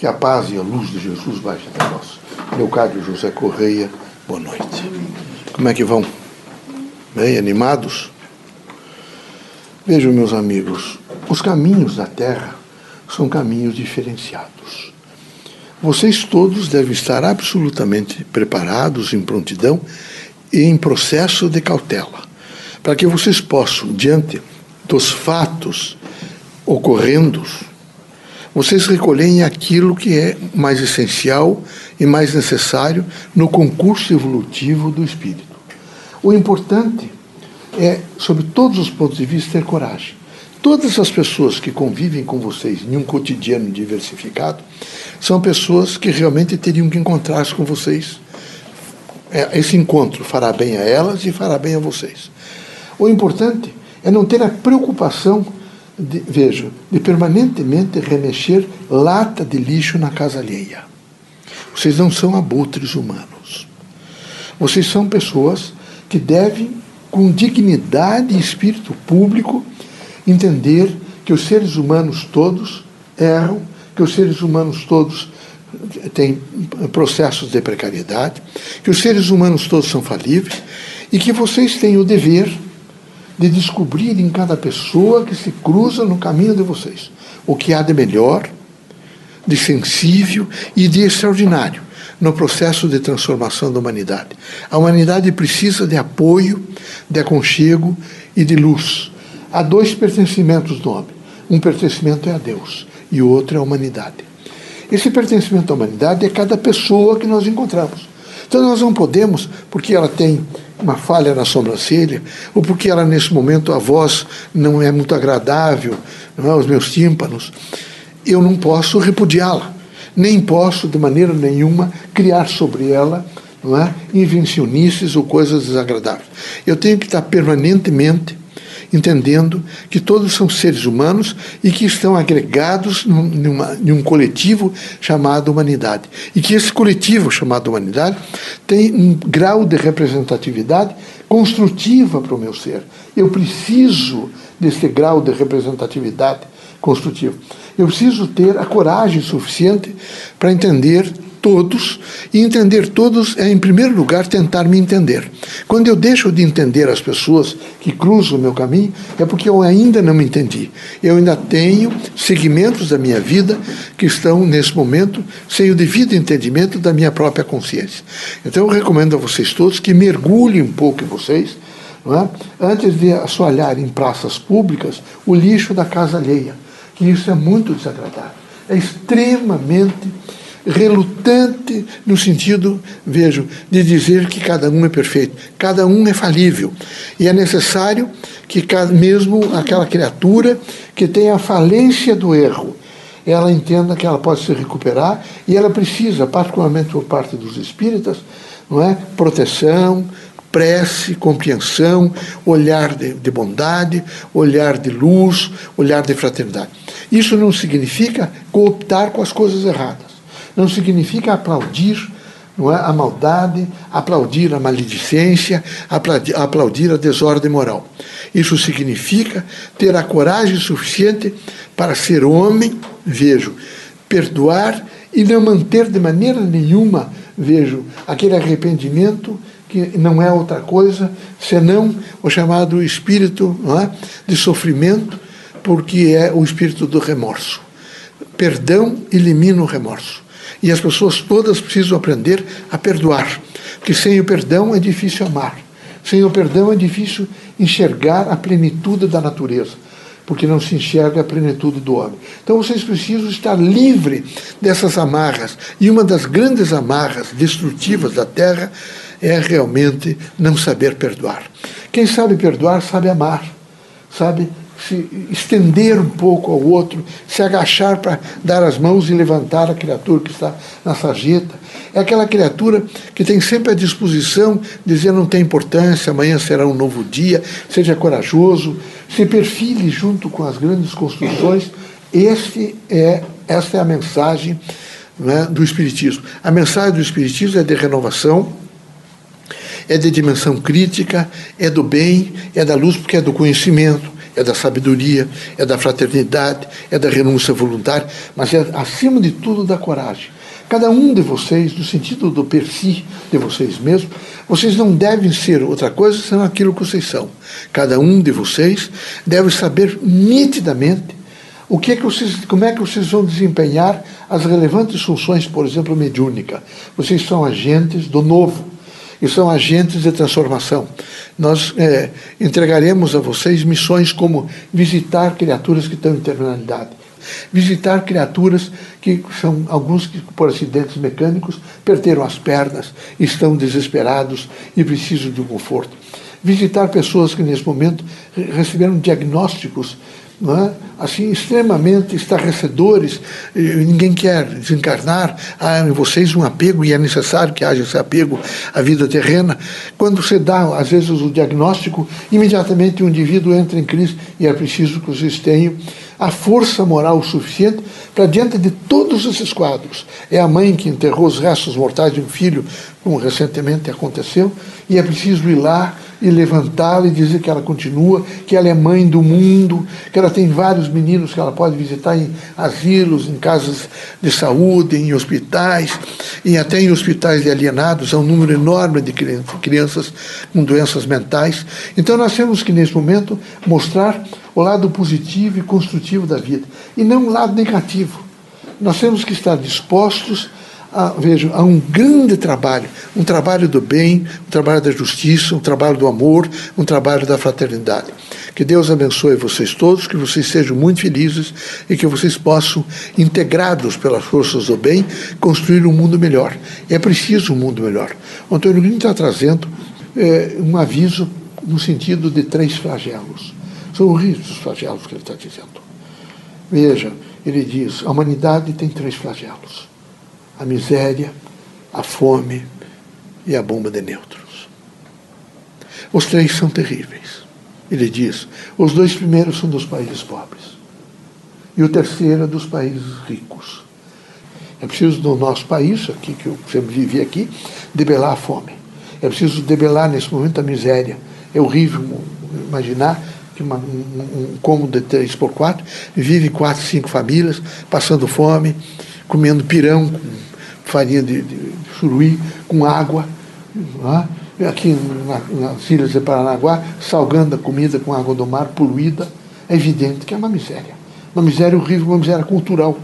Que a paz e a luz de Jesus baixe até nós. Leocádio José Correia, boa noite. Como é que vão? Bem animados? Vejam, meus amigos, os caminhos da Terra são caminhos diferenciados. Vocês todos devem estar absolutamente preparados, em prontidão e em processo de cautela, para que vocês possam, diante dos fatos ocorrendo, vocês recolhem aquilo que é mais essencial e mais necessário no concurso evolutivo do espírito. O importante é, sob todos os pontos de vista, ter coragem. Todas as pessoas que convivem com vocês em um cotidiano diversificado são pessoas que realmente teriam que encontrar-se com vocês. É, esse encontro fará bem a elas e fará bem a vocês. O importante é não ter a preocupação de, veja, de permanentemente remexer lata de lixo na casa alheia. Vocês não são abutres humanos. Vocês são pessoas que devem, com dignidade e espírito público, entender que os seres humanos todos erram, que os seres humanos todos têm processos de precariedade, que os seres humanos todos são falíveis e que vocês têm o dever de descobrir em cada pessoa que se cruza no caminho de vocês o que há de melhor, de sensível e de extraordinário no processo de transformação da humanidade. A humanidade precisa de apoio, de aconchego e de luz. Há dois pertencimentos do homem. Um pertencimento é a Deus e o outro é a humanidade. Esse pertencimento à humanidade é cada pessoa que nós encontramos. Então nós não podemos, porque ela tem uma falha na sobrancelha, ou porque ela nesse momento a voz não é muito agradável não é, aos meus tímpanos, eu não posso repudiá-la, nem posso de maneira nenhuma criar sobre ela não é, invencionices ou coisas desagradáveis. Eu tenho que estar permanentemente entendendo que todos são seres humanos e que estão agregados numa, num coletivo chamado humanidade. E que esse coletivo chamado humanidade tem um grau de representatividade construtiva para o meu ser. Eu preciso desse grau de representatividade construtiva. Eu preciso ter a coragem suficiente para entender todos, e entender todos é, em primeiro lugar, tentar me entender. Quando eu deixo de entender as pessoas que cruzam o meu caminho, é porque eu ainda não me entendi. Eu ainda tenho segmentos da minha vida que estão, nesse momento, sem o devido entendimento da minha própria consciência. Então, eu recomendo a vocês todos que mergulhem um pouco em vocês, é? antes de assoalhar em praças públicas o lixo da casa alheia, que isso é muito desagradável. É extremamente relutante no sentido, vejo, de dizer que cada um é perfeito. Cada um é falível. E é necessário que mesmo aquela criatura que tem a falência do erro, ela entenda que ela pode se recuperar e ela precisa, particularmente por parte dos espíritas, não é? proteção, prece, compreensão, olhar de, de, bondade, olhar de luz, olhar de fraternidade. Isso não significa cooptar com as coisas erradas não significa aplaudir não é, a maldade, aplaudir a maledicência, aplaudir, a desordem moral. Isso significa ter a coragem suficiente para ser homem, vejo, perdoar e não manter de maneira nenhuma, vejo, aquele arrependimento que não é outra coisa senão o chamado espírito é, de sofrimento, porque é o espírito do remorso. Perdão elimina o remorso. E as pessoas todas precisam aprender a perdoar, porque sem o perdão é difícil amar. Sem o perdão é difícil enxergar a plenitude da natureza, porque não se enxerga a plenitude do homem. Então vocês precisam estar livre dessas amarras. E uma das grandes amarras destrutivas da terra é realmente não saber perdoar. Quem sabe perdoar sabe amar, sabe se estender um pouco ao outro, se agachar para dar as mãos e levantar a criatura que está na sarjeta. É aquela criatura que tem sempre a disposição de dizer não tem importância, amanhã será um novo dia, seja corajoso, se perfile junto com as grandes construções. Este é, esta é a mensagem né, do Espiritismo. A mensagem do Espiritismo é de renovação, é de dimensão crítica, é do bem, é da luz, porque é do conhecimento é da sabedoria, é da fraternidade, é da renúncia voluntária, mas é, acima de tudo, da coragem. Cada um de vocês, no sentido do per si de vocês mesmos, vocês não devem ser outra coisa senão aquilo que vocês são. Cada um de vocês deve saber nitidamente o que é que vocês, como é que vocês vão desempenhar as relevantes funções, por exemplo, mediúnica. Vocês são agentes do novo e são agentes de transformação. Nós é, entregaremos a vocês missões como visitar criaturas que estão em terminalidade, visitar criaturas que são alguns que por acidentes mecânicos perderam as pernas, estão desesperados e precisam de um conforto. Visitar pessoas que nesse momento receberam diagnósticos é? assim extremamente estarrecedores, ninguém quer desencarnar, há em vocês um apego e é necessário que haja esse apego à vida terrena. Quando você dá, às vezes, o diagnóstico, imediatamente o indivíduo entra em crise e é preciso que vocês tenham a força moral suficiente para, diante de todos esses quadros, é a mãe que enterrou os restos mortais de um filho, como recentemente aconteceu, e é preciso ir lá e levantá-la e dizer que ela continua, que ela é mãe do mundo, que ela tem vários meninos que ela pode visitar em asilos, em casas de saúde, em hospitais, e até em hospitais de alienados, há um número enorme de crianças com doenças mentais. Então nós temos que, nesse momento, mostrar o lado positivo e construtivo da vida, e não o lado negativo. Nós temos que estar dispostos a, vejo, a um grande trabalho, um trabalho do bem, um trabalho da justiça, um trabalho do amor, um trabalho da fraternidade. Que Deus abençoe vocês todos, que vocês sejam muito felizes e que vocês possam, integrados pelas forças do bem, construir um mundo melhor. É preciso um mundo melhor. O Antônio Green está trazendo é, um aviso no sentido de três flagelos. São horríveis os flagelos que ele está dizendo. Veja, ele diz: a humanidade tem três flagelos a miséria, a fome e a bomba de nêutrons. Os três são terríveis. Ele diz: os dois primeiros são dos países pobres e o terceiro é dos países ricos. É preciso no nosso país, aqui que eu sempre vivi aqui, debelar a fome. É preciso debelar nesse momento a miséria. É horrível imaginar que uma, um, um cômodo de 3 por 4 vive quatro, cinco famílias passando fome, comendo pirão farinha de, de suruí com água. É? Aqui na, nas ilhas de Paranaguá, salgando a comida com água do mar poluída. É evidente que é uma miséria. Uma miséria horrível, uma miséria cultural.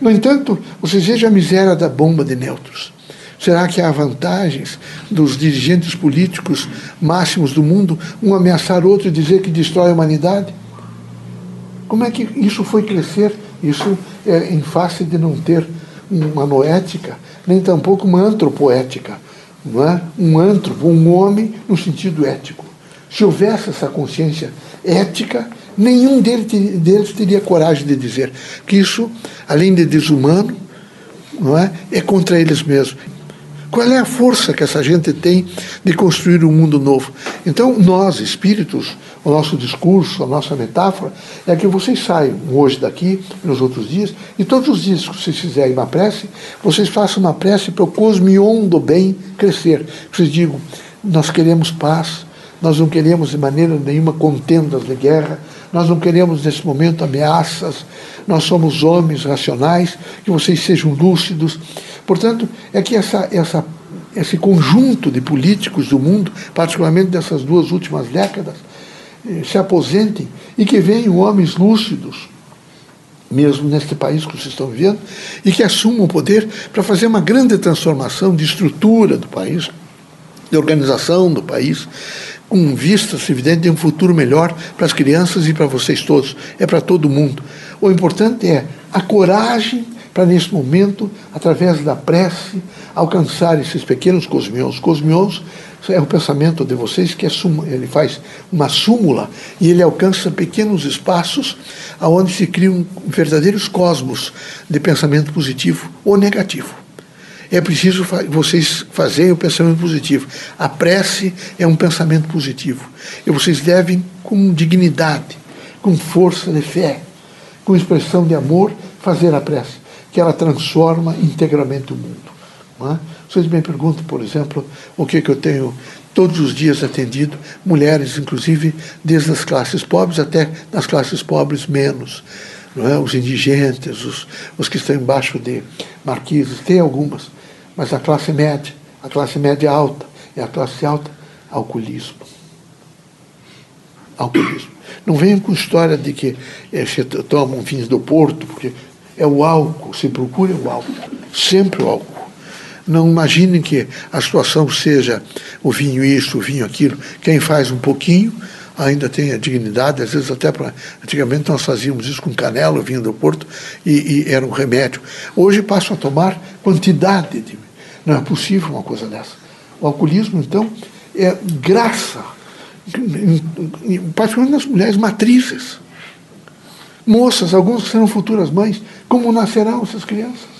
No entanto, vocês vejam a miséria da bomba de nêutrons. Será que há vantagens dos dirigentes políticos máximos do mundo um ameaçar outro e dizer que destrói a humanidade? Como é que isso foi crescer? Isso é em face de não ter uma noética, nem tampouco uma antropoética. Não é? Um antropo, um homem no sentido ético. Se houvesse essa consciência ética, nenhum deles, deles teria coragem de dizer que isso, além de desumano, não é, é contra eles mesmos. Qual é a força que essa gente tem de construir um mundo novo? Então, nós, espíritos, o nosso discurso, a nossa metáfora, é que vocês saiam hoje daqui, nos outros dias, e todos os dias que vocês fizerem uma prece, vocês façam uma prece para o cosmion do bem crescer. Vocês digam, nós queremos paz, nós não queremos de maneira nenhuma contendas de guerra, nós não queremos nesse momento ameaças, nós somos homens racionais, que vocês sejam lúcidos. Portanto, é que essa, essa, esse conjunto de políticos do mundo, particularmente dessas duas últimas décadas, eh, se aposentem e que venham homens lúcidos, mesmo neste país que vocês estão vivendo, e que assumam o poder para fazer uma grande transformação de estrutura do país, de organização do país, com vistas, evidente, de um futuro melhor para as crianças e para vocês todos, é para todo mundo. O importante é a coragem para, nesse momento, através da prece, alcançar esses pequenos cosmions. Cosmions é o pensamento de vocês que é ele faz uma súmula e ele alcança pequenos espaços aonde se criam verdadeiros cosmos de pensamento positivo ou negativo é preciso vocês fazerem o pensamento positivo. A prece é um pensamento positivo. E vocês devem, com dignidade, com força de fé, com expressão de amor, fazer a prece, que ela transforma integralmente o mundo. É? Vocês me perguntam, por exemplo, o que, que eu tenho todos os dias atendido, mulheres, inclusive, desde as classes pobres até nas classes pobres menos. É? Os indigentes, os, os que estão embaixo de marquises, tem algumas, mas a classe média, a classe média alta e a classe alta, alcoolismo. Alcoolismo. Não venham com história de que é, tomam vinhos do Porto, porque é o álcool, se procura o álcool, sempre o álcool. Não imaginem que a situação seja o vinho isso, o vinho aquilo. Quem faz um pouquinho ainda tem a dignidade, às vezes até para. Antigamente nós fazíamos isso com canela, vinho do Porto, e, e era um remédio. Hoje passam a tomar quantidade de. Não é possível uma coisa dessa. O alcoolismo, então, é graça, particularmente nas mulheres matrizes. Moças, algumas serão futuras mães, como nascerão essas crianças?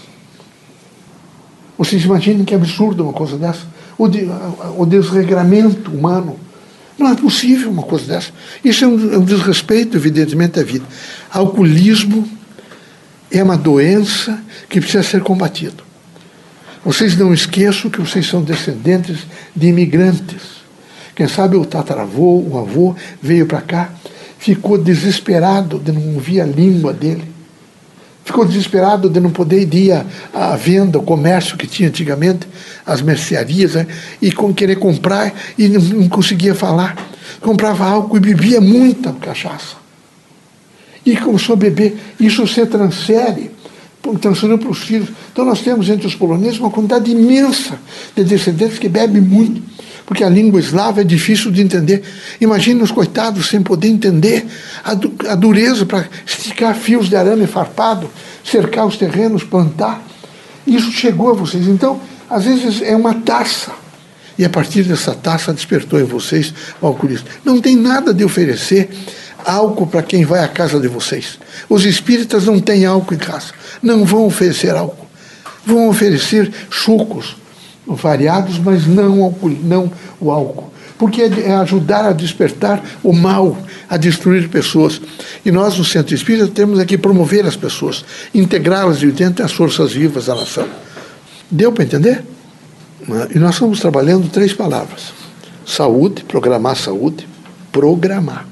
Vocês imaginem que absurdo uma coisa dessa? O, de, o desregramento humano. Não é possível uma coisa dessa. Isso é um, é um desrespeito, evidentemente, à vida. Alcoolismo é uma doença que precisa ser combatido. Vocês não esqueçam que vocês são descendentes de imigrantes. Quem sabe o tataravô, o avô, veio para cá, ficou desesperado de não ouvir a língua dele ficou desesperado de não poder ir à, venda, o comércio que tinha antigamente, as mercearias, né? e com querer comprar e não, não conseguia falar. Comprava álcool e bebia muita cachaça. E começou a beber. Isso se transfere, transferiu para os filhos. Então nós temos entre os poloneses uma quantidade imensa de descendentes que bebem muito porque a língua eslava é difícil de entender. Imagine os coitados sem poder entender a, du a dureza para esticar fios de arame farpado, cercar os terrenos, plantar. Isso chegou a vocês. Então, às vezes é uma taça. E a partir dessa taça despertou em vocês o alcoolismo. Não tem nada de oferecer álcool para quem vai à casa de vocês. Os espíritas não têm álcool em casa. Não vão oferecer álcool. Vão oferecer sucos, variados, mas não, não o álcool. Porque é, é ajudar a despertar o mal, a destruir pessoas. E nós, no Centro Espírita, temos aqui promover as pessoas, integrá-las dentro das forças vivas da nação. Deu para entender? E nós estamos trabalhando três palavras: saúde, programar saúde, programar.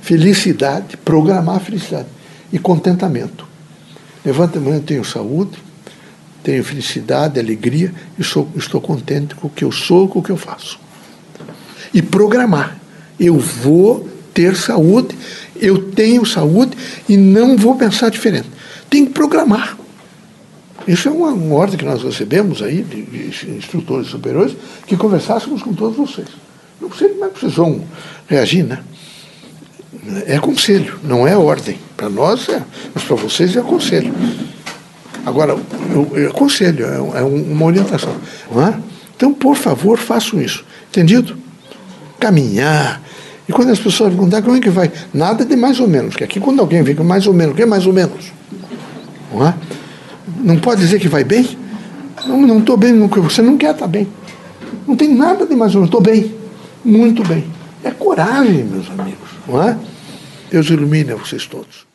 Felicidade, programar felicidade. E contentamento. Levanta a mão, eu tenho saúde, tenho felicidade, alegria e sou, estou contente com o que eu sou, com o que eu faço. E programar. Eu vou ter saúde, eu tenho saúde e não vou pensar diferente. Tem que programar. Isso é uma, uma ordem que nós recebemos aí de, de, instrutores superiores que conversássemos com todos vocês. Não sei como é vocês vão reagir, né? É conselho, não é ordem. Para nós é, mas para vocês é conselho. Agora, eu, eu aconselho, é, é uma orientação. É? Então, por favor, façam isso. Entendido? Caminhar. E quando as pessoas perguntam como é que vai? Nada de mais ou menos. Porque aqui, quando alguém com mais ou menos, o que é mais ou menos? Não, é? não pode dizer que vai bem? Não estou bem, não, você não quer estar tá bem. Não tem nada de mais ou menos. Estou bem. Muito bem. É coragem, meus amigos. Não é? Deus ilumine a vocês todos.